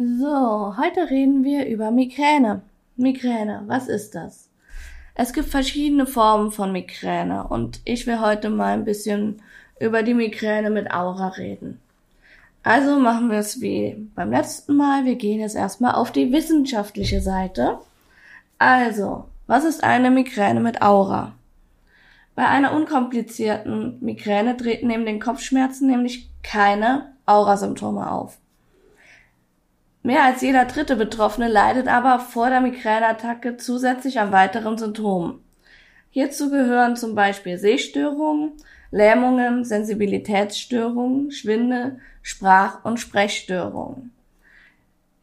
So, heute reden wir über Migräne. Migräne, was ist das? Es gibt verschiedene Formen von Migräne und ich will heute mal ein bisschen über die Migräne mit Aura reden. Also machen wir es wie beim letzten Mal. Wir gehen jetzt erstmal auf die wissenschaftliche Seite. Also, was ist eine Migräne mit Aura? Bei einer unkomplizierten Migräne treten neben den Kopfschmerzen nämlich keine Aurasymptome auf. Mehr als jeder dritte Betroffene leidet aber vor der Migräneattacke zusätzlich an weiteren Symptomen. Hierzu gehören zum Beispiel Sehstörungen, Lähmungen, Sensibilitätsstörungen, Schwindel, Sprach- und Sprechstörungen.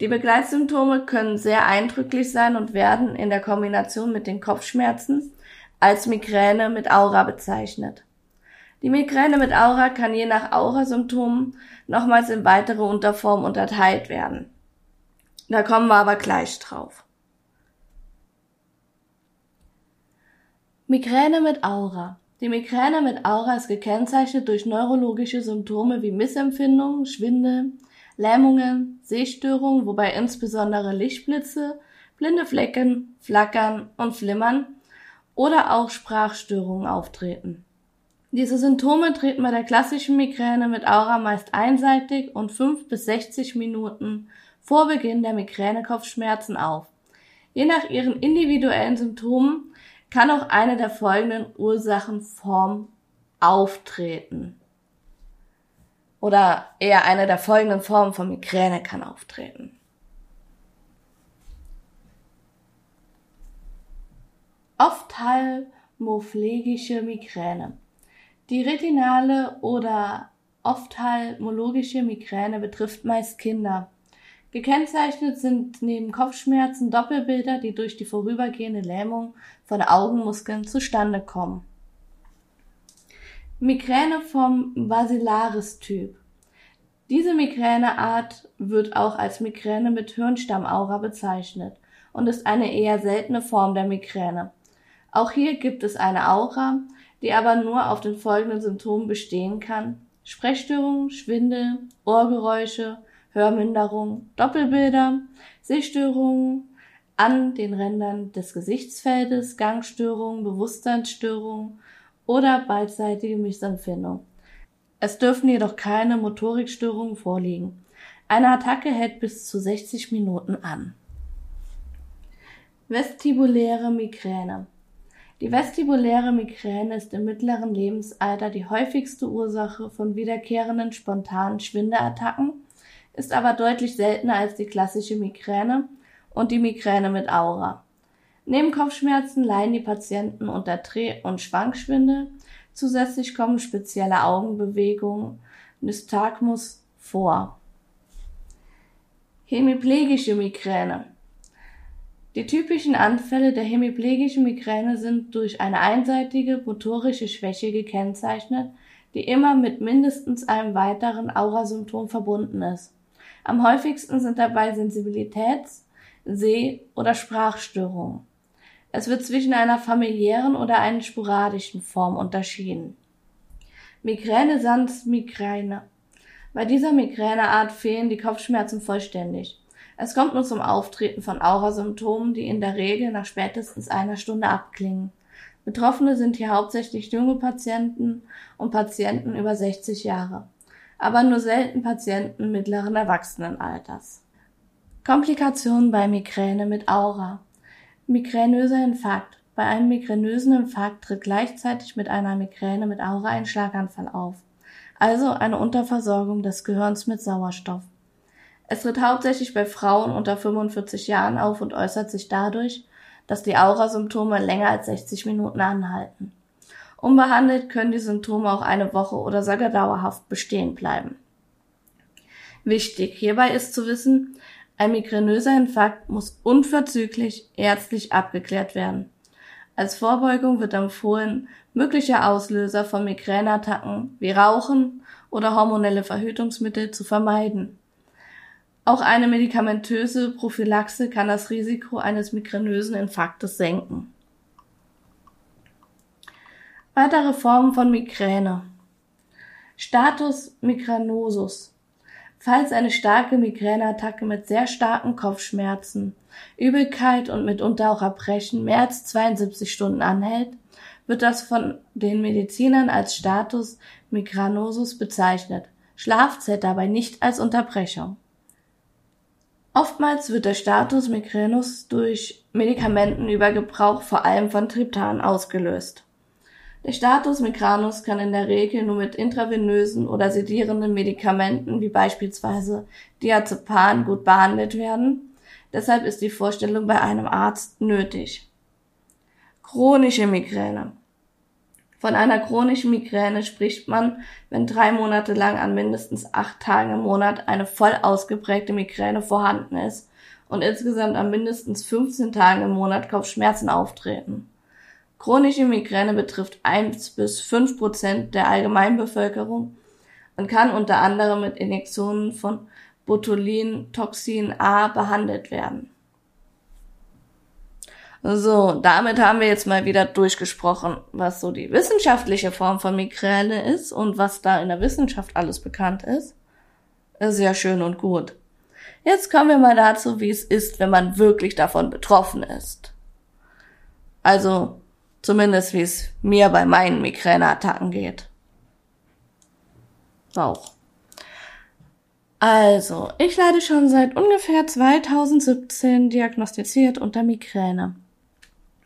Die Begleitsymptome können sehr eindrücklich sein und werden in der Kombination mit den Kopfschmerzen als Migräne mit Aura bezeichnet. Die Migräne mit Aura kann je nach Aurasymptomen nochmals in weitere Unterformen unterteilt werden. Da kommen wir aber gleich drauf. Migräne mit Aura. Die Migräne mit Aura ist gekennzeichnet durch neurologische Symptome wie Missempfindungen, Schwindel, Lähmungen, Sehstörungen, wobei insbesondere Lichtblitze, blinde Flecken, Flackern und Flimmern oder auch Sprachstörungen auftreten. Diese Symptome treten bei der klassischen Migräne mit Aura meist einseitig und 5 bis 60 Minuten vor Beginn der Migränekopfschmerzen auf. Je nach ihren individuellen Symptomen kann auch eine der folgenden Ursachenformen auftreten. Oder eher eine der folgenden Formen von Migräne kann auftreten. Ophthalmophlegische Migräne. Die retinale oder ophthalmologische Migräne betrifft meist Kinder. Gekennzeichnet sind neben Kopfschmerzen Doppelbilder, die durch die vorübergehende Lähmung von Augenmuskeln zustande kommen. Migräne vom Basilaris-Typ. Diese Migräneart wird auch als Migräne mit Hirnstammaura bezeichnet und ist eine eher seltene Form der Migräne. Auch hier gibt es eine Aura, die aber nur auf den folgenden Symptomen bestehen kann. Sprechstörungen, Schwindel, Ohrgeräusche, Hörminderung, Doppelbilder, Sehstörungen an den Rändern des Gesichtsfeldes, Gangstörungen, Bewusstseinsstörungen oder beidseitige Missempfindung. Es dürfen jedoch keine Motorikstörungen vorliegen. Eine Attacke hält bis zu 60 Minuten an. Vestibuläre Migräne. Die vestibuläre Migräne ist im mittleren Lebensalter die häufigste Ursache von wiederkehrenden spontanen Schwindelattacken ist aber deutlich seltener als die klassische Migräne und die Migräne mit Aura. Neben Kopfschmerzen leiden die Patienten unter Dreh- und Schwankschwindel. Zusätzlich kommen spezielle Augenbewegungen, Nystagmus vor. Hemiplegische Migräne. Die typischen Anfälle der hemiplegischen Migräne sind durch eine einseitige motorische Schwäche gekennzeichnet, die immer mit mindestens einem weiteren Aurasymptom verbunden ist. Am häufigsten sind dabei Sensibilitäts-, Seh- oder Sprachstörungen. Es wird zwischen einer familiären oder einer sporadischen Form unterschieden. Migräne sans Migräne. Bei dieser Migräneart fehlen die Kopfschmerzen vollständig. Es kommt nur zum Auftreten von Aurasymptomen, die in der Regel nach spätestens einer Stunde abklingen. Betroffene sind hier hauptsächlich junge Patienten und Patienten über 60 Jahre aber nur selten Patienten mittleren Erwachsenenalters. Komplikationen bei Migräne mit Aura. Migränöser Infarkt. Bei einem migränösen Infarkt tritt gleichzeitig mit einer Migräne mit Aura ein Schlaganfall auf, also eine Unterversorgung des Gehirns mit Sauerstoff. Es tritt hauptsächlich bei Frauen unter 45 Jahren auf und äußert sich dadurch, dass die Aurasymptome länger als 60 Minuten anhalten. Unbehandelt können die Symptome auch eine Woche oder sogar dauerhaft bestehen bleiben. Wichtig hierbei ist zu wissen, ein migränöser Infarkt muss unverzüglich ärztlich abgeklärt werden. Als Vorbeugung wird empfohlen, mögliche Auslöser von Migräneattacken wie Rauchen oder hormonelle Verhütungsmittel zu vermeiden. Auch eine medikamentöse Prophylaxe kann das Risiko eines migränösen Infarktes senken. Weitere Formen von Migräne. Status migranosus. Falls eine starke Migräneattacke mit sehr starken Kopfschmerzen, Übelkeit und mitunter auch Erbrechen mehr als 72 Stunden anhält, wird das von den Medizinern als Status migranosus bezeichnet. Schlaf zählt dabei nicht als Unterbrechung. Oftmals wird der Status migranus durch Medikamentenübergebrauch vor allem von Triptan ausgelöst. Der Status migranus kann in der Regel nur mit intravenösen oder sedierenden Medikamenten wie beispielsweise Diazepam gut behandelt werden. Deshalb ist die Vorstellung bei einem Arzt nötig. Chronische Migräne. Von einer chronischen Migräne spricht man, wenn drei Monate lang an mindestens acht Tagen im Monat eine voll ausgeprägte Migräne vorhanden ist und insgesamt an mindestens 15 Tagen im Monat Kopfschmerzen auftreten. Chronische Migräne betrifft 1 bis 5 Prozent der Allgemeinbevölkerung und kann unter anderem mit Injektionen von Botulintoxin A behandelt werden. So, damit haben wir jetzt mal wieder durchgesprochen, was so die wissenschaftliche Form von Migräne ist und was da in der Wissenschaft alles bekannt ist. Ist ja schön und gut. Jetzt kommen wir mal dazu, wie es ist, wenn man wirklich davon betroffen ist. Also, zumindest wie es mir bei meinen Migräneattacken geht. Auch. Also, ich leide schon seit ungefähr 2017 diagnostiziert unter Migräne.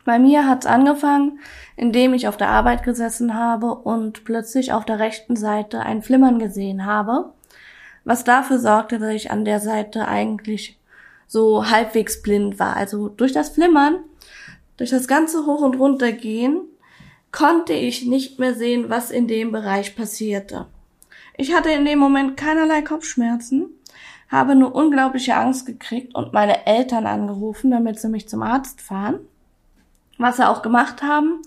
Bei mir hat's angefangen, indem ich auf der Arbeit gesessen habe und plötzlich auf der rechten Seite ein Flimmern gesehen habe, was dafür sorgte, dass ich an der Seite eigentlich so halbwegs blind war. Also durch das Flimmern, durch das ganze Hoch- und Runtergehen, konnte ich nicht mehr sehen, was in dem Bereich passierte. Ich hatte in dem Moment keinerlei Kopfschmerzen, habe nur unglaubliche Angst gekriegt und meine Eltern angerufen, damit sie mich zum Arzt fahren was sie auch gemacht haben.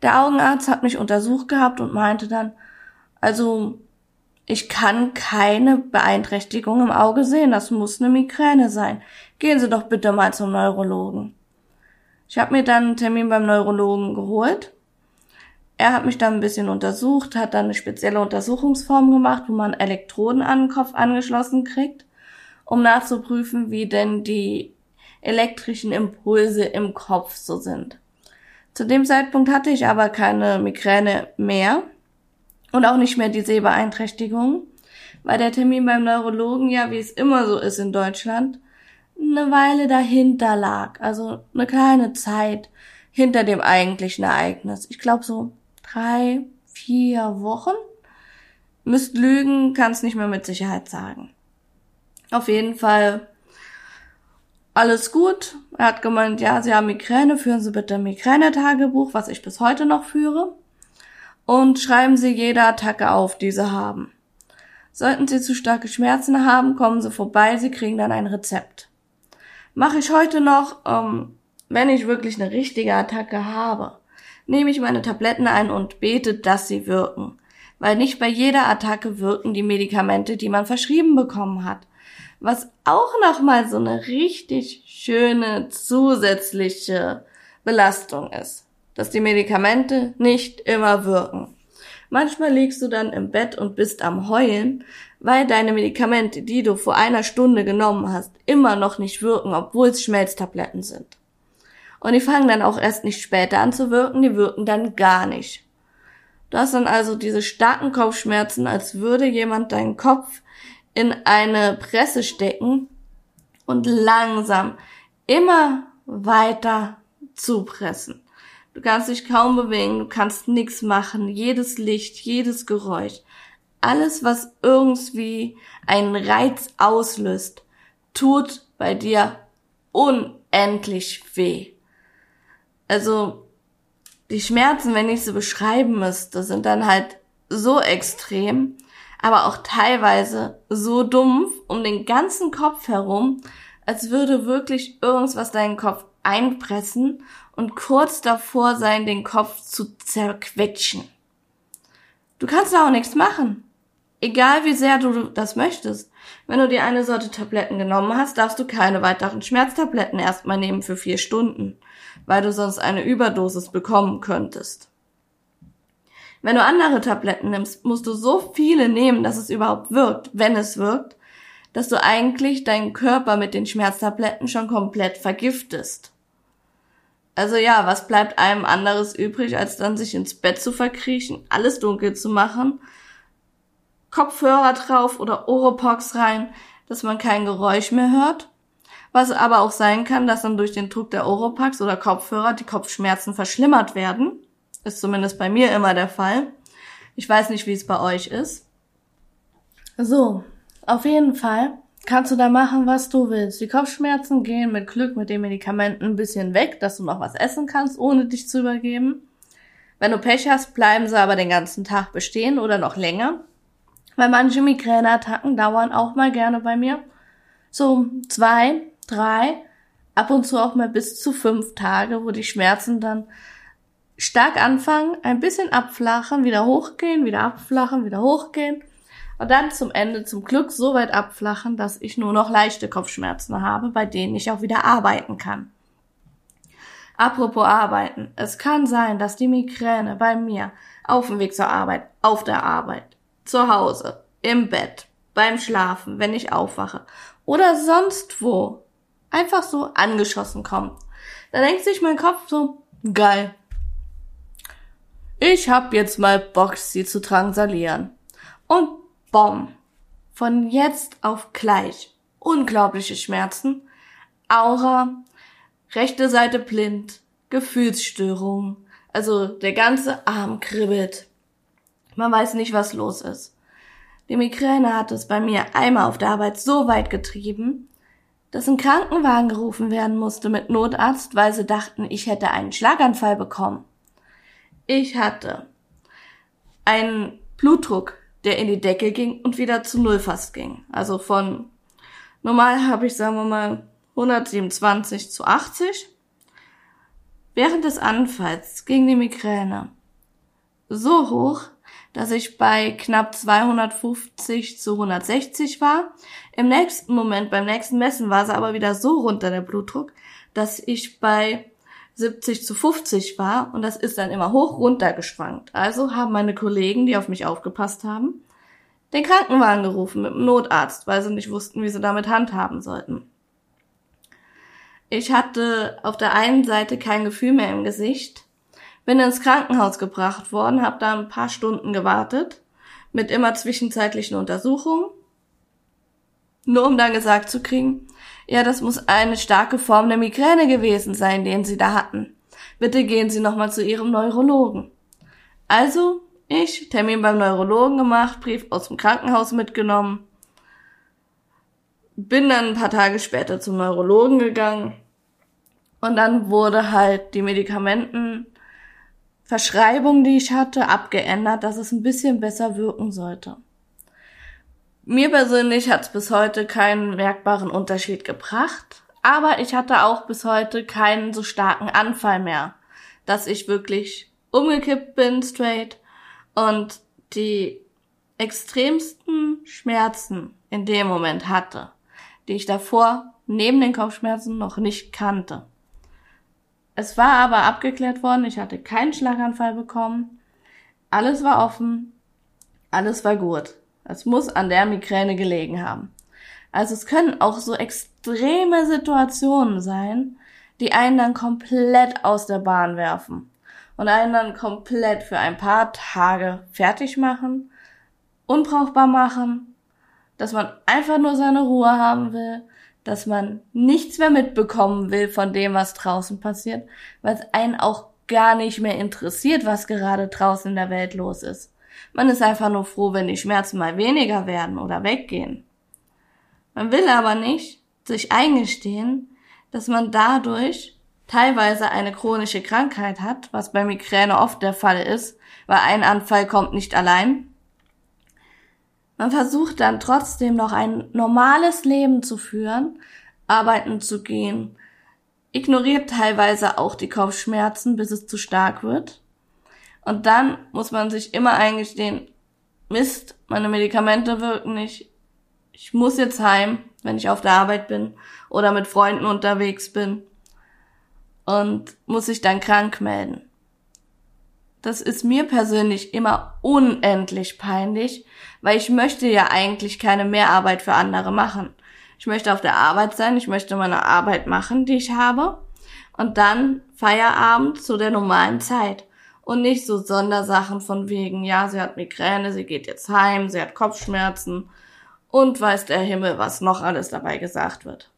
Der Augenarzt hat mich untersucht gehabt und meinte dann, also ich kann keine Beeinträchtigung im Auge sehen, das muss eine Migräne sein. Gehen Sie doch bitte mal zum Neurologen. Ich habe mir dann einen Termin beim Neurologen geholt. Er hat mich dann ein bisschen untersucht, hat dann eine spezielle Untersuchungsform gemacht, wo man Elektroden an den Kopf angeschlossen kriegt, um nachzuprüfen, wie denn die elektrischen Impulse im Kopf so sind. Zu dem Zeitpunkt hatte ich aber keine Migräne mehr und auch nicht mehr die Sehbeeinträchtigung, weil der Termin beim Neurologen ja, wie es immer so ist in Deutschland, eine Weile dahinter lag, also eine kleine Zeit hinter dem eigentlichen Ereignis. Ich glaube so drei, vier Wochen. Müsst lügen, kann es nicht mehr mit Sicherheit sagen. Auf jeden Fall alles gut. Er hat gemeint, ja, Sie haben Migräne, führen Sie bitte ein Migränetagebuch, was ich bis heute noch führe. Und schreiben Sie jede Attacke auf, die Sie haben. Sollten Sie zu starke Schmerzen haben, kommen Sie vorbei, Sie kriegen dann ein Rezept. Mache ich heute noch, ähm, wenn ich wirklich eine richtige Attacke habe, nehme ich meine Tabletten ein und bete, dass sie wirken. Weil nicht bei jeder Attacke wirken die Medikamente, die man verschrieben bekommen hat was auch nochmal so eine richtig schöne zusätzliche Belastung ist, dass die Medikamente nicht immer wirken. Manchmal liegst du dann im Bett und bist am Heulen, weil deine Medikamente, die du vor einer Stunde genommen hast, immer noch nicht wirken, obwohl es Schmelztabletten sind. Und die fangen dann auch erst nicht später an zu wirken, die wirken dann gar nicht. Du hast dann also diese starken Kopfschmerzen, als würde jemand deinen Kopf in eine Presse stecken und langsam immer weiter zupressen. Du kannst dich kaum bewegen, du kannst nichts machen, jedes Licht, jedes Geräusch, alles, was irgendwie einen Reiz auslöst, tut bei dir unendlich weh. Also die Schmerzen, wenn ich sie beschreiben müsste, sind dann halt so extrem, aber auch teilweise so dumpf um den ganzen Kopf herum, als würde wirklich irgendwas deinen Kopf einpressen und kurz davor sein, den Kopf zu zerquetschen. Du kannst da auch nichts machen. Egal wie sehr du das möchtest. Wenn du dir eine Sorte Tabletten genommen hast, darfst du keine weiteren Schmerztabletten erstmal nehmen für vier Stunden, weil du sonst eine Überdosis bekommen könntest. Wenn du andere Tabletten nimmst, musst du so viele nehmen, dass es überhaupt wirkt, wenn es wirkt, dass du eigentlich deinen Körper mit den Schmerztabletten schon komplett vergiftest. Also ja, was bleibt einem anderes übrig, als dann sich ins Bett zu verkriechen, alles dunkel zu machen, Kopfhörer drauf oder Oropox rein, dass man kein Geräusch mehr hört? Was aber auch sein kann, dass dann durch den Druck der Oropax oder Kopfhörer die Kopfschmerzen verschlimmert werden. Ist zumindest bei mir immer der Fall. Ich weiß nicht, wie es bei euch ist. So, auf jeden Fall kannst du da machen, was du willst. Die Kopfschmerzen gehen mit Glück mit den Medikamenten ein bisschen weg, dass du noch was essen kannst, ohne dich zu übergeben. Wenn du Pech hast, bleiben sie aber den ganzen Tag bestehen oder noch länger. Weil manche Migräneattacken dauern auch mal gerne bei mir. So zwei, drei, ab und zu auch mal bis zu fünf Tage, wo die Schmerzen dann stark anfangen, ein bisschen abflachen, wieder hochgehen, wieder abflachen, wieder hochgehen und dann zum Ende zum Glück so weit abflachen, dass ich nur noch leichte Kopfschmerzen habe, bei denen ich auch wieder arbeiten kann. Apropos arbeiten. Es kann sein, dass die Migräne bei mir auf dem Weg zur Arbeit, auf der Arbeit, zu Hause, im Bett, beim Schlafen, wenn ich aufwache oder sonst wo einfach so angeschossen kommt. Da denkt sich mein Kopf so, geil. Ich hab jetzt mal Bock, sie zu drangsalieren. Und bom. Von jetzt auf gleich. Unglaubliche Schmerzen. Aura. Rechte Seite blind. Gefühlsstörung. Also der ganze Arm kribbelt. Man weiß nicht, was los ist. Die Migräne hat es bei mir einmal auf der Arbeit so weit getrieben, dass ein Krankenwagen gerufen werden musste mit Notarzt, weil sie dachten, ich hätte einen Schlaganfall bekommen. Ich hatte einen Blutdruck, der in die Decke ging und wieder zu Null fast ging. Also von normal habe ich, sagen wir mal, 127 zu 80. Während des Anfalls ging die Migräne so hoch, dass ich bei knapp 250 zu 160 war. Im nächsten Moment, beim nächsten Messen war sie aber wieder so runter, der Blutdruck, dass ich bei 70 zu 50 war und das ist dann immer hoch runter geschwankt. Also haben meine Kollegen, die auf mich aufgepasst haben, den Krankenwagen gerufen mit dem Notarzt, weil sie nicht wussten, wie sie damit handhaben sollten. Ich hatte auf der einen Seite kein Gefühl mehr im Gesicht, bin ins Krankenhaus gebracht worden, habe da ein paar Stunden gewartet, mit immer zwischenzeitlichen Untersuchungen, nur um dann gesagt zu kriegen, ja, das muss eine starke Form der Migräne gewesen sein, den Sie da hatten. Bitte gehen Sie nochmal zu Ihrem Neurologen. Also, ich, Termin beim Neurologen gemacht, Brief aus dem Krankenhaus mitgenommen, bin dann ein paar Tage später zum Neurologen gegangen und dann wurde halt die Medikamenten Verschreibung, die ich hatte, abgeändert, dass es ein bisschen besser wirken sollte. Mir persönlich hat es bis heute keinen merkbaren Unterschied gebracht, aber ich hatte auch bis heute keinen so starken Anfall mehr, dass ich wirklich umgekippt bin straight und die extremsten Schmerzen in dem Moment hatte, die ich davor neben den Kopfschmerzen noch nicht kannte. Es war aber abgeklärt worden, ich hatte keinen Schlaganfall bekommen. Alles war offen, alles war gut. Es muss an der Migräne gelegen haben. Also es können auch so extreme Situationen sein, die einen dann komplett aus der Bahn werfen und einen dann komplett für ein paar Tage fertig machen, unbrauchbar machen, dass man einfach nur seine Ruhe haben will, dass man nichts mehr mitbekommen will von dem, was draußen passiert, weil es einen auch gar nicht mehr interessiert, was gerade draußen in der Welt los ist. Man ist einfach nur froh, wenn die Schmerzen mal weniger werden oder weggehen. Man will aber nicht sich eingestehen, dass man dadurch teilweise eine chronische Krankheit hat, was bei Migräne oft der Fall ist, weil ein Anfall kommt nicht allein, man versucht dann trotzdem noch ein normales Leben zu führen, arbeiten zu gehen, ignoriert teilweise auch die Kopfschmerzen, bis es zu stark wird. Und dann muss man sich immer eingestehen, Mist, meine Medikamente wirken nicht. Ich muss jetzt heim, wenn ich auf der Arbeit bin oder mit Freunden unterwegs bin und muss sich dann krank melden. Das ist mir persönlich immer unendlich peinlich, weil ich möchte ja eigentlich keine Mehrarbeit für andere machen. Ich möchte auf der Arbeit sein, ich möchte meine Arbeit machen, die ich habe, und dann Feierabend zu der normalen Zeit. Und nicht so Sondersachen von wegen, ja, sie hat Migräne, sie geht jetzt heim, sie hat Kopfschmerzen und weiß der Himmel, was noch alles dabei gesagt wird.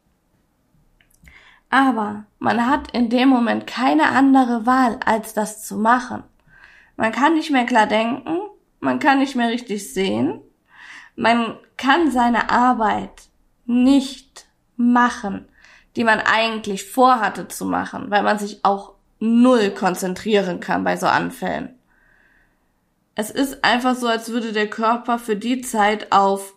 Aber man hat in dem Moment keine andere Wahl, als das zu machen. Man kann nicht mehr klar denken, man kann nicht mehr richtig sehen, man kann seine Arbeit nicht machen, die man eigentlich vorhatte zu machen, weil man sich auch null konzentrieren kann bei so Anfällen. Es ist einfach so, als würde der Körper für die Zeit auf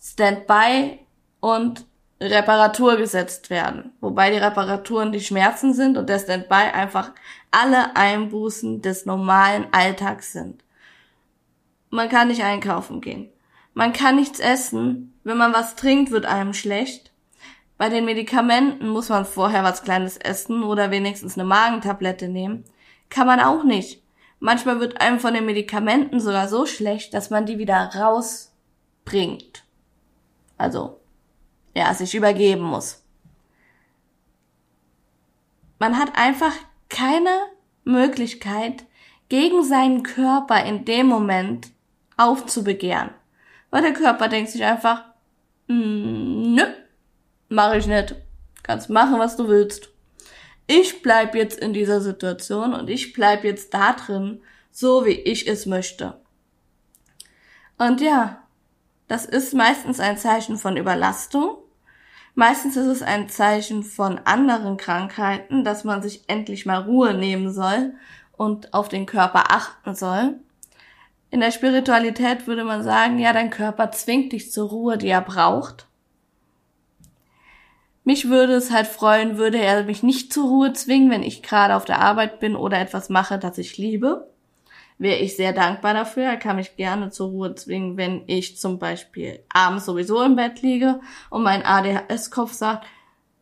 Standby und Reparatur gesetzt werden, wobei die Reparaturen die Schmerzen sind und der Standby einfach alle Einbußen des normalen Alltags sind. Man kann nicht einkaufen gehen. Man kann nichts essen. Wenn man was trinkt, wird einem schlecht. Bei den Medikamenten muss man vorher was Kleines essen oder wenigstens eine Magentablette nehmen. Kann man auch nicht. Manchmal wird einem von den Medikamenten sogar so schlecht, dass man die wieder rausbringt. Also ja, sich übergeben muss. Man hat einfach keine Möglichkeit, gegen seinen Körper in dem Moment aufzubegehren. Weil der Körper denkt sich einfach, mm, nö, mach ich nicht. Kannst machen, was du willst. Ich bleib jetzt in dieser Situation und ich bleib jetzt da drin, so wie ich es möchte. Und ja, das ist meistens ein Zeichen von Überlastung. Meistens ist es ein Zeichen von anderen Krankheiten, dass man sich endlich mal Ruhe nehmen soll und auf den Körper achten soll. In der Spiritualität würde man sagen, ja, dein Körper zwingt dich zur Ruhe, die er braucht. Mich würde es halt freuen, würde er mich nicht zur Ruhe zwingen, wenn ich gerade auf der Arbeit bin oder etwas mache, das ich liebe wäre ich sehr dankbar dafür. Er kann mich gerne zur Ruhe zwingen, wenn ich zum Beispiel abends sowieso im Bett liege und mein ADHS-Kopf sagt,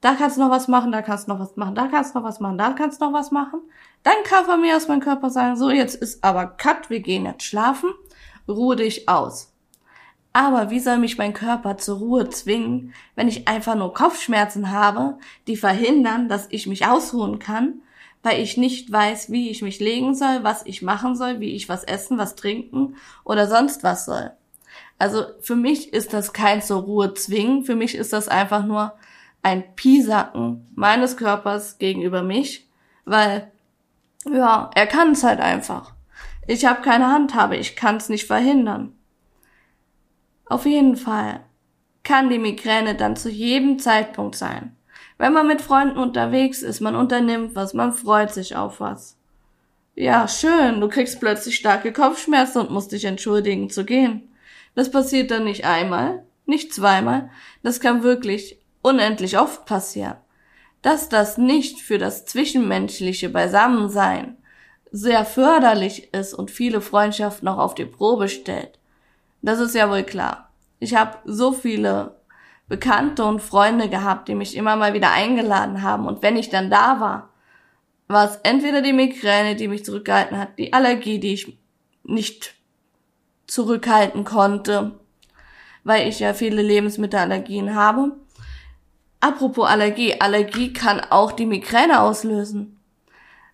da kannst du noch was machen, da kannst du noch was machen, da kannst du noch was machen, da kannst du noch was machen. Dann kann von mir aus mein Körper sagen, so jetzt ist aber Cut, wir gehen jetzt schlafen, ruhe dich aus. Aber wie soll mich mein Körper zur Ruhe zwingen, wenn ich einfach nur Kopfschmerzen habe, die verhindern, dass ich mich ausruhen kann weil ich nicht weiß, wie ich mich legen soll, was ich machen soll, wie ich was essen, was trinken oder sonst was soll. Also für mich ist das kein zur Ruhe zwingen, für mich ist das einfach nur ein Piesacken meines Körpers gegenüber mich, weil ja, er kann es halt einfach. Ich habe keine Handhabe, ich kann es nicht verhindern. Auf jeden Fall kann die Migräne dann zu jedem Zeitpunkt sein. Wenn man mit Freunden unterwegs ist, man unternimmt was, man freut sich auf was. Ja, schön, du kriegst plötzlich starke Kopfschmerzen und musst dich entschuldigen zu gehen. Das passiert dann nicht einmal, nicht zweimal, das kann wirklich unendlich oft passieren. Dass das nicht für das zwischenmenschliche Beisammensein sehr förderlich ist und viele Freundschaften auch auf die Probe stellt, das ist ja wohl klar. Ich habe so viele Bekannte und Freunde gehabt, die mich immer mal wieder eingeladen haben. Und wenn ich dann da war, war es entweder die Migräne, die mich zurückgehalten hat, die Allergie, die ich nicht zurückhalten konnte, weil ich ja viele Lebensmittelallergien habe. Apropos Allergie, Allergie kann auch die Migräne auslösen.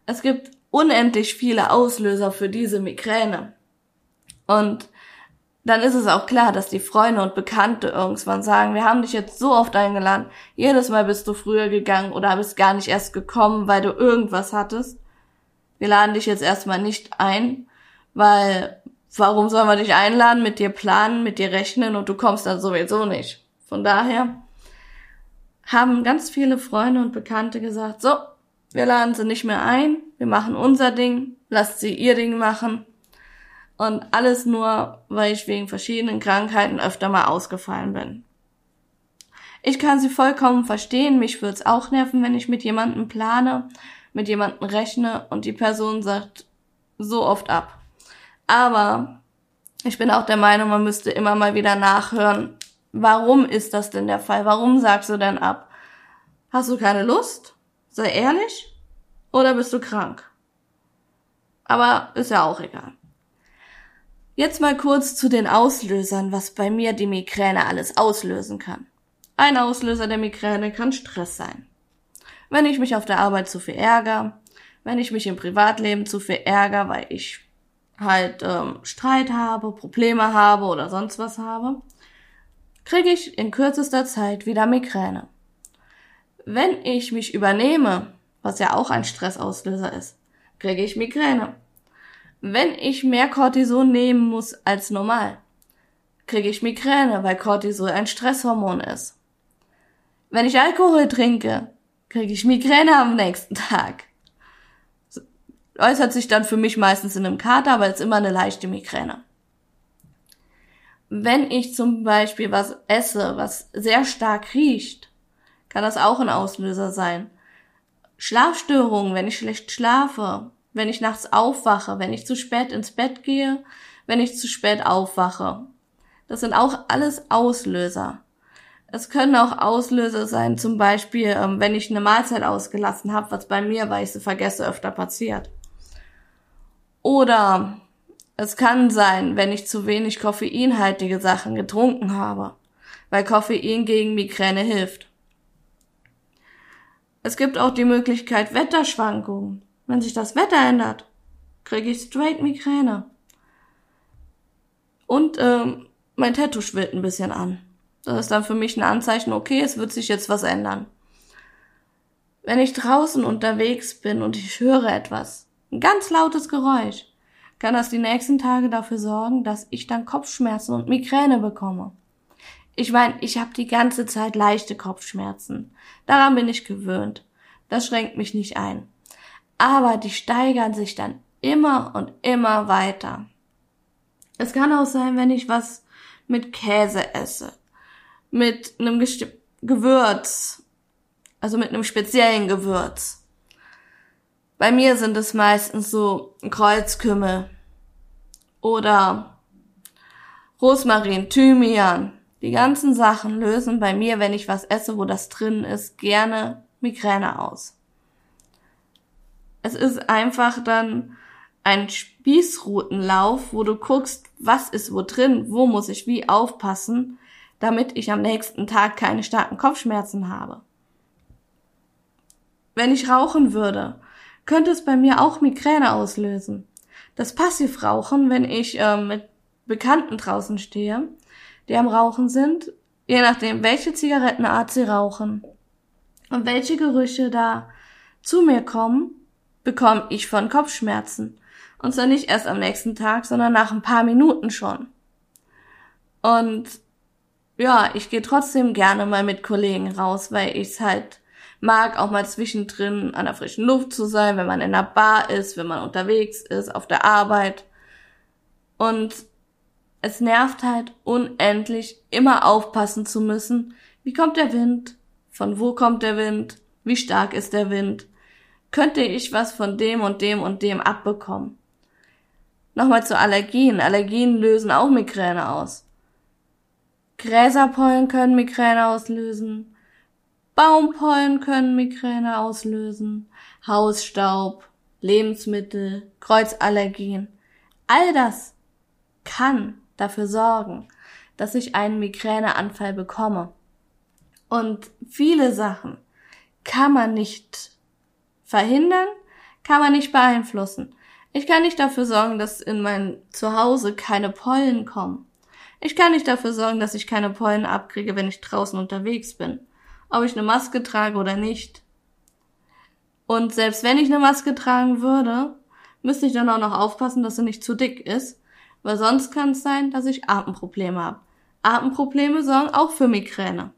Es gibt unendlich viele Auslöser für diese Migräne. Und dann ist es auch klar, dass die Freunde und Bekannte irgendwann sagen, wir haben dich jetzt so oft eingeladen, jedes Mal bist du früher gegangen oder bist gar nicht erst gekommen, weil du irgendwas hattest. Wir laden dich jetzt erstmal nicht ein, weil warum sollen wir dich einladen, mit dir planen, mit dir rechnen und du kommst dann sowieso nicht. Von daher haben ganz viele Freunde und Bekannte gesagt, so, wir laden sie nicht mehr ein, wir machen unser Ding, lasst sie ihr Ding machen und alles nur, weil ich wegen verschiedenen Krankheiten öfter mal ausgefallen bin. Ich kann sie vollkommen verstehen, mich würde es auch nerven, wenn ich mit jemandem plane, mit jemandem rechne und die Person sagt so oft ab. Aber ich bin auch der Meinung, man müsste immer mal wieder nachhören, warum ist das denn der Fall? Warum sagst du denn ab? Hast du keine Lust? Sei ehrlich? Oder bist du krank? Aber ist ja auch egal. Jetzt mal kurz zu den Auslösern, was bei mir die Migräne alles auslösen kann. Ein Auslöser der Migräne kann Stress sein. Wenn ich mich auf der Arbeit zu viel ärgere, wenn ich mich im Privatleben zu viel ärgere, weil ich halt ähm, Streit habe, Probleme habe oder sonst was habe, kriege ich in kürzester Zeit wieder Migräne. Wenn ich mich übernehme, was ja auch ein Stressauslöser ist, kriege ich Migräne. Wenn ich mehr Cortison nehmen muss als normal, kriege ich Migräne, weil Cortisol ein Stresshormon ist. Wenn ich Alkohol trinke, kriege ich Migräne am nächsten Tag. Äußert sich dann für mich meistens in einem Kater, aber ist immer eine leichte Migräne. Wenn ich zum Beispiel was esse, was sehr stark riecht, kann das auch ein Auslöser sein. Schlafstörungen, wenn ich schlecht schlafe, wenn ich nachts aufwache, wenn ich zu spät ins Bett gehe, wenn ich zu spät aufwache. Das sind auch alles Auslöser. Es können auch Auslöser sein, zum Beispiel, ähm, wenn ich eine Mahlzeit ausgelassen habe, was bei mir, weil ich sie vergesse, öfter passiert. Oder es kann sein, wenn ich zu wenig koffeinhaltige Sachen getrunken habe, weil Koffein gegen Migräne hilft. Es gibt auch die Möglichkeit Wetterschwankungen. Wenn sich das Wetter ändert, kriege ich straight Migräne. Und ähm, mein Tattoo schwillt ein bisschen an. Das ist dann für mich ein Anzeichen, okay, es wird sich jetzt was ändern. Wenn ich draußen unterwegs bin und ich höre etwas, ein ganz lautes Geräusch, kann das die nächsten Tage dafür sorgen, dass ich dann Kopfschmerzen und Migräne bekomme. Ich meine, ich habe die ganze Zeit leichte Kopfschmerzen. Daran bin ich gewöhnt. Das schränkt mich nicht ein aber die steigern sich dann immer und immer weiter. Es kann auch sein, wenn ich was mit Käse esse, mit einem Gest Gewürz, also mit einem speziellen Gewürz. Bei mir sind es meistens so Kreuzkümmel oder Rosmarin, Thymian. Die ganzen Sachen lösen bei mir, wenn ich was esse, wo das drin ist, gerne Migräne aus. Es ist einfach dann ein Spießrutenlauf, wo du guckst, was ist wo drin, wo muss ich wie aufpassen, damit ich am nächsten Tag keine starken Kopfschmerzen habe. Wenn ich rauchen würde, könnte es bei mir auch Migräne auslösen. Das Passivrauchen, wenn ich äh, mit Bekannten draußen stehe, die am Rauchen sind, je nachdem, welche Zigarettenart sie rauchen und welche Gerüche da zu mir kommen, bekomme ich von Kopfschmerzen. Und zwar nicht erst am nächsten Tag, sondern nach ein paar Minuten schon. Und ja, ich gehe trotzdem gerne mal mit Kollegen raus, weil ich es halt mag, auch mal zwischendrin an der frischen Luft zu sein, wenn man in der Bar ist, wenn man unterwegs ist, auf der Arbeit. Und es nervt halt unendlich, immer aufpassen zu müssen. Wie kommt der Wind? Von wo kommt der Wind? Wie stark ist der Wind? Könnte ich was von dem und dem und dem abbekommen. Nochmal zu Allergien. Allergien lösen auch Migräne aus. Gräserpollen können Migräne auslösen. Baumpollen können Migräne auslösen. Hausstaub, Lebensmittel, Kreuzallergien. All das kann dafür sorgen, dass ich einen Migräneanfall bekomme. Und viele Sachen kann man nicht Verhindern kann man nicht beeinflussen. Ich kann nicht dafür sorgen, dass in mein Zuhause keine Pollen kommen. Ich kann nicht dafür sorgen, dass ich keine Pollen abkriege, wenn ich draußen unterwegs bin. Ob ich eine Maske trage oder nicht. Und selbst wenn ich eine Maske tragen würde, müsste ich dann auch noch aufpassen, dass sie nicht zu dick ist, weil sonst kann es sein, dass ich Atemprobleme habe. Atemprobleme sorgen auch für Migräne,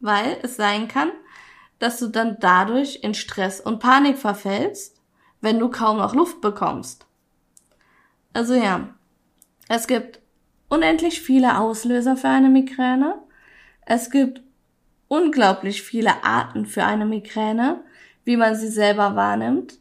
weil es sein kann, dass du dann dadurch in Stress und Panik verfällst, wenn du kaum noch Luft bekommst. Also ja, es gibt unendlich viele Auslöser für eine Migräne. Es gibt unglaublich viele Arten für eine Migräne, wie man sie selber wahrnimmt.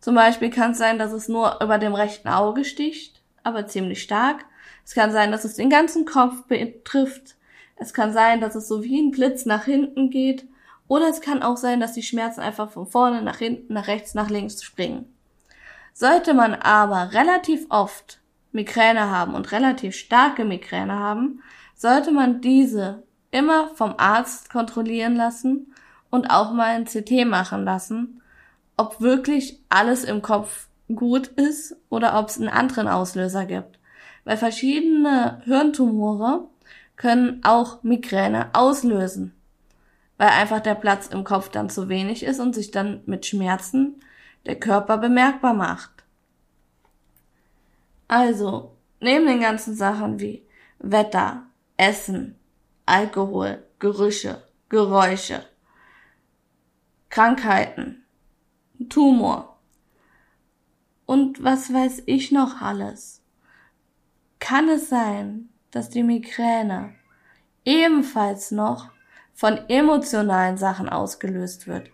Zum Beispiel kann es sein, dass es nur über dem rechten Auge sticht, aber ziemlich stark. Es kann sein, dass es den ganzen Kopf betrifft. Es kann sein, dass es so wie ein Blitz nach hinten geht oder es kann auch sein, dass die Schmerzen einfach von vorne nach hinten, nach rechts, nach links springen. Sollte man aber relativ oft Migräne haben und relativ starke Migräne haben, sollte man diese immer vom Arzt kontrollieren lassen und auch mal ein CT machen lassen, ob wirklich alles im Kopf gut ist oder ob es einen anderen Auslöser gibt. Weil verschiedene Hirntumore können auch Migräne auslösen, weil einfach der Platz im Kopf dann zu wenig ist und sich dann mit Schmerzen der Körper bemerkbar macht. Also, neben den ganzen Sachen wie Wetter, Essen, Alkohol, Gerüche, Geräusche, Krankheiten, Tumor und was weiß ich noch alles, kann es sein, dass die Migräne ebenfalls noch von emotionalen Sachen ausgelöst wird.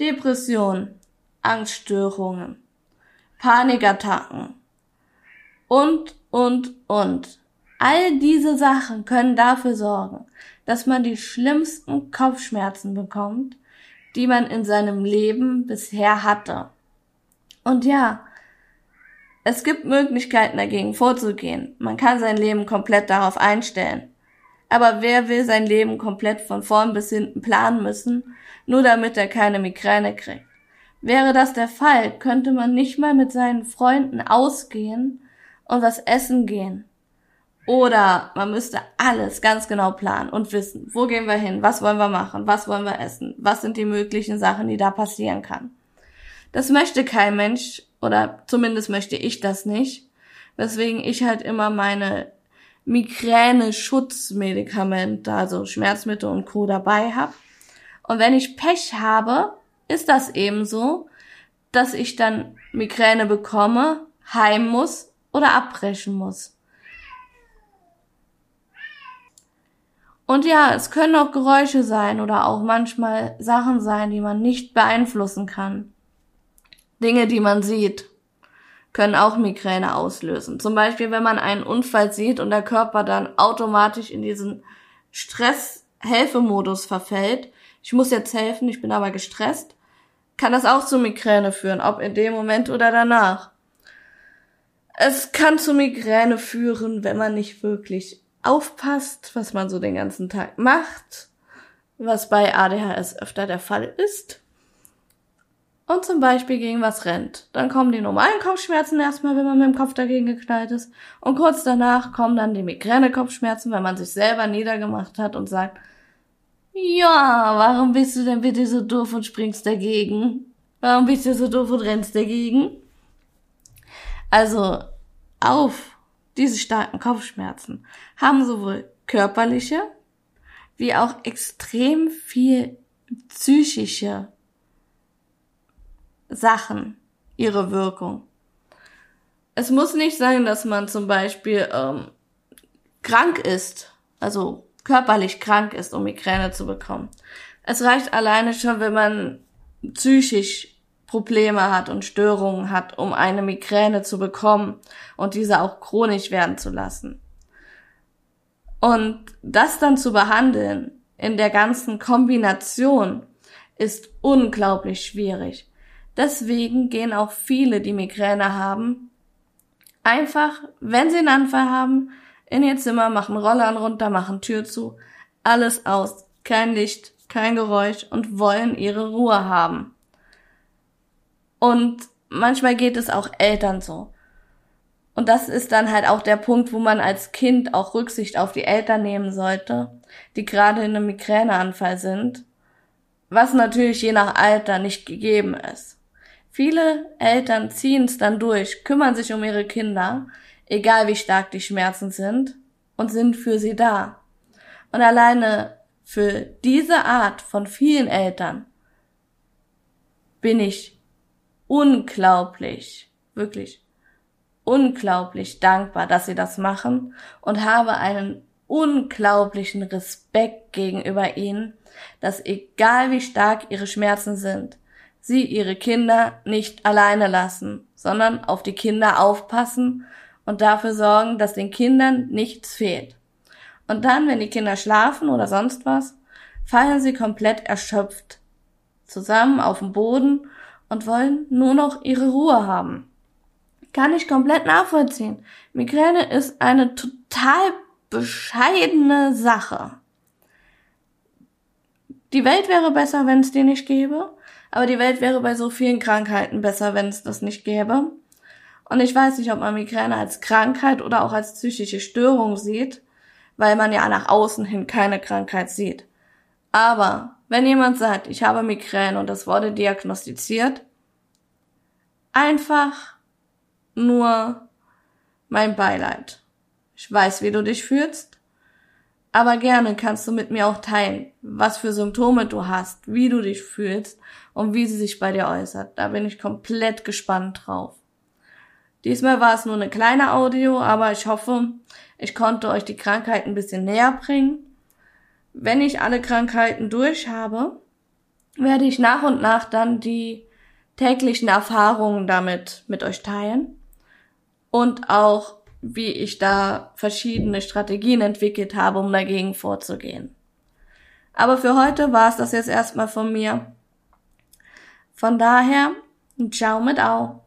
Depression, Angststörungen, Panikattacken und, und, und. All diese Sachen können dafür sorgen, dass man die schlimmsten Kopfschmerzen bekommt, die man in seinem Leben bisher hatte. Und ja, es gibt Möglichkeiten dagegen vorzugehen. Man kann sein Leben komplett darauf einstellen. Aber wer will sein Leben komplett von vorn bis hinten planen müssen, nur damit er keine Migräne kriegt? Wäre das der Fall, könnte man nicht mal mit seinen Freunden ausgehen und was essen gehen. Oder man müsste alles ganz genau planen und wissen, wo gehen wir hin, was wollen wir machen, was wollen wir essen, was sind die möglichen Sachen, die da passieren kann. Das möchte kein Mensch oder zumindest möchte ich das nicht, weswegen ich halt immer meine Migräne-Schutzmedikamente, also Schmerzmittel und Co. dabei habe. Und wenn ich Pech habe, ist das ebenso, dass ich dann Migräne bekomme, heim muss oder abbrechen muss. Und ja, es können auch Geräusche sein oder auch manchmal Sachen sein, die man nicht beeinflussen kann. Dinge, die man sieht, können auch Migräne auslösen. Zum Beispiel, wenn man einen Unfall sieht und der Körper dann automatisch in diesen Stress-Helfemodus verfällt. Ich muss jetzt helfen, ich bin aber gestresst. Kann das auch zu Migräne führen, ob in dem Moment oder danach. Es kann zu Migräne führen, wenn man nicht wirklich aufpasst, was man so den ganzen Tag macht, was bei ADHS öfter der Fall ist. Und zum Beispiel gegen was rennt. Dann kommen die normalen Kopfschmerzen erstmal, wenn man mit dem Kopf dagegen geknallt ist. Und kurz danach kommen dann die Migräne-Kopfschmerzen, wenn man sich selber niedergemacht hat und sagt, ja, warum bist du denn bitte so doof und springst dagegen? Warum bist du so doof und rennst dagegen? Also, auf diese starken Kopfschmerzen haben sowohl körperliche wie auch extrem viel psychische Sachen ihre Wirkung. Es muss nicht sein, dass man zum Beispiel ähm, krank ist, also körperlich krank ist, um Migräne zu bekommen. Es reicht alleine schon, wenn man psychisch Probleme hat und Störungen hat, um eine Migräne zu bekommen und diese auch chronisch werden zu lassen. Und das dann zu behandeln in der ganzen Kombination ist unglaublich schwierig. Deswegen gehen auch viele, die Migräne haben, einfach, wenn sie einen Anfall haben, in ihr Zimmer, machen Rollern runter, machen Tür zu, alles aus, kein Licht, kein Geräusch und wollen ihre Ruhe haben. Und manchmal geht es auch Eltern so. Und das ist dann halt auch der Punkt, wo man als Kind auch Rücksicht auf die Eltern nehmen sollte, die gerade in einem Migräneanfall sind, was natürlich je nach Alter nicht gegeben ist. Viele Eltern ziehen es dann durch, kümmern sich um ihre Kinder, egal wie stark die Schmerzen sind, und sind für sie da. Und alleine für diese Art von vielen Eltern bin ich unglaublich, wirklich unglaublich dankbar, dass sie das machen und habe einen unglaublichen Respekt gegenüber ihnen, dass egal wie stark ihre Schmerzen sind, sie ihre Kinder nicht alleine lassen, sondern auf die Kinder aufpassen und dafür sorgen, dass den Kindern nichts fehlt. Und dann, wenn die Kinder schlafen oder sonst was, fallen sie komplett erschöpft zusammen auf den Boden und wollen nur noch ihre Ruhe haben. Kann ich komplett nachvollziehen. Migräne ist eine total bescheidene Sache. Die Welt wäre besser, wenn es die nicht gäbe, aber die Welt wäre bei so vielen Krankheiten besser, wenn es das nicht gäbe. Und ich weiß nicht, ob man Migräne als Krankheit oder auch als psychische Störung sieht, weil man ja nach außen hin keine Krankheit sieht. Aber wenn jemand sagt, ich habe Migräne und das wurde diagnostiziert, einfach nur mein Beileid. Ich weiß, wie du dich fühlst, aber gerne kannst du mit mir auch teilen, was für Symptome du hast, wie du dich fühlst und wie sie sich bei dir äußert. Da bin ich komplett gespannt drauf. Diesmal war es nur eine kleine Audio, aber ich hoffe, ich konnte euch die Krankheit ein bisschen näher bringen. Wenn ich alle Krankheiten durch habe, werde ich nach und nach dann die täglichen Erfahrungen damit mit euch teilen und auch wie ich da verschiedene Strategien entwickelt habe, um dagegen vorzugehen. Aber für heute war es das jetzt erstmal von mir. Von daher, ciao mit au.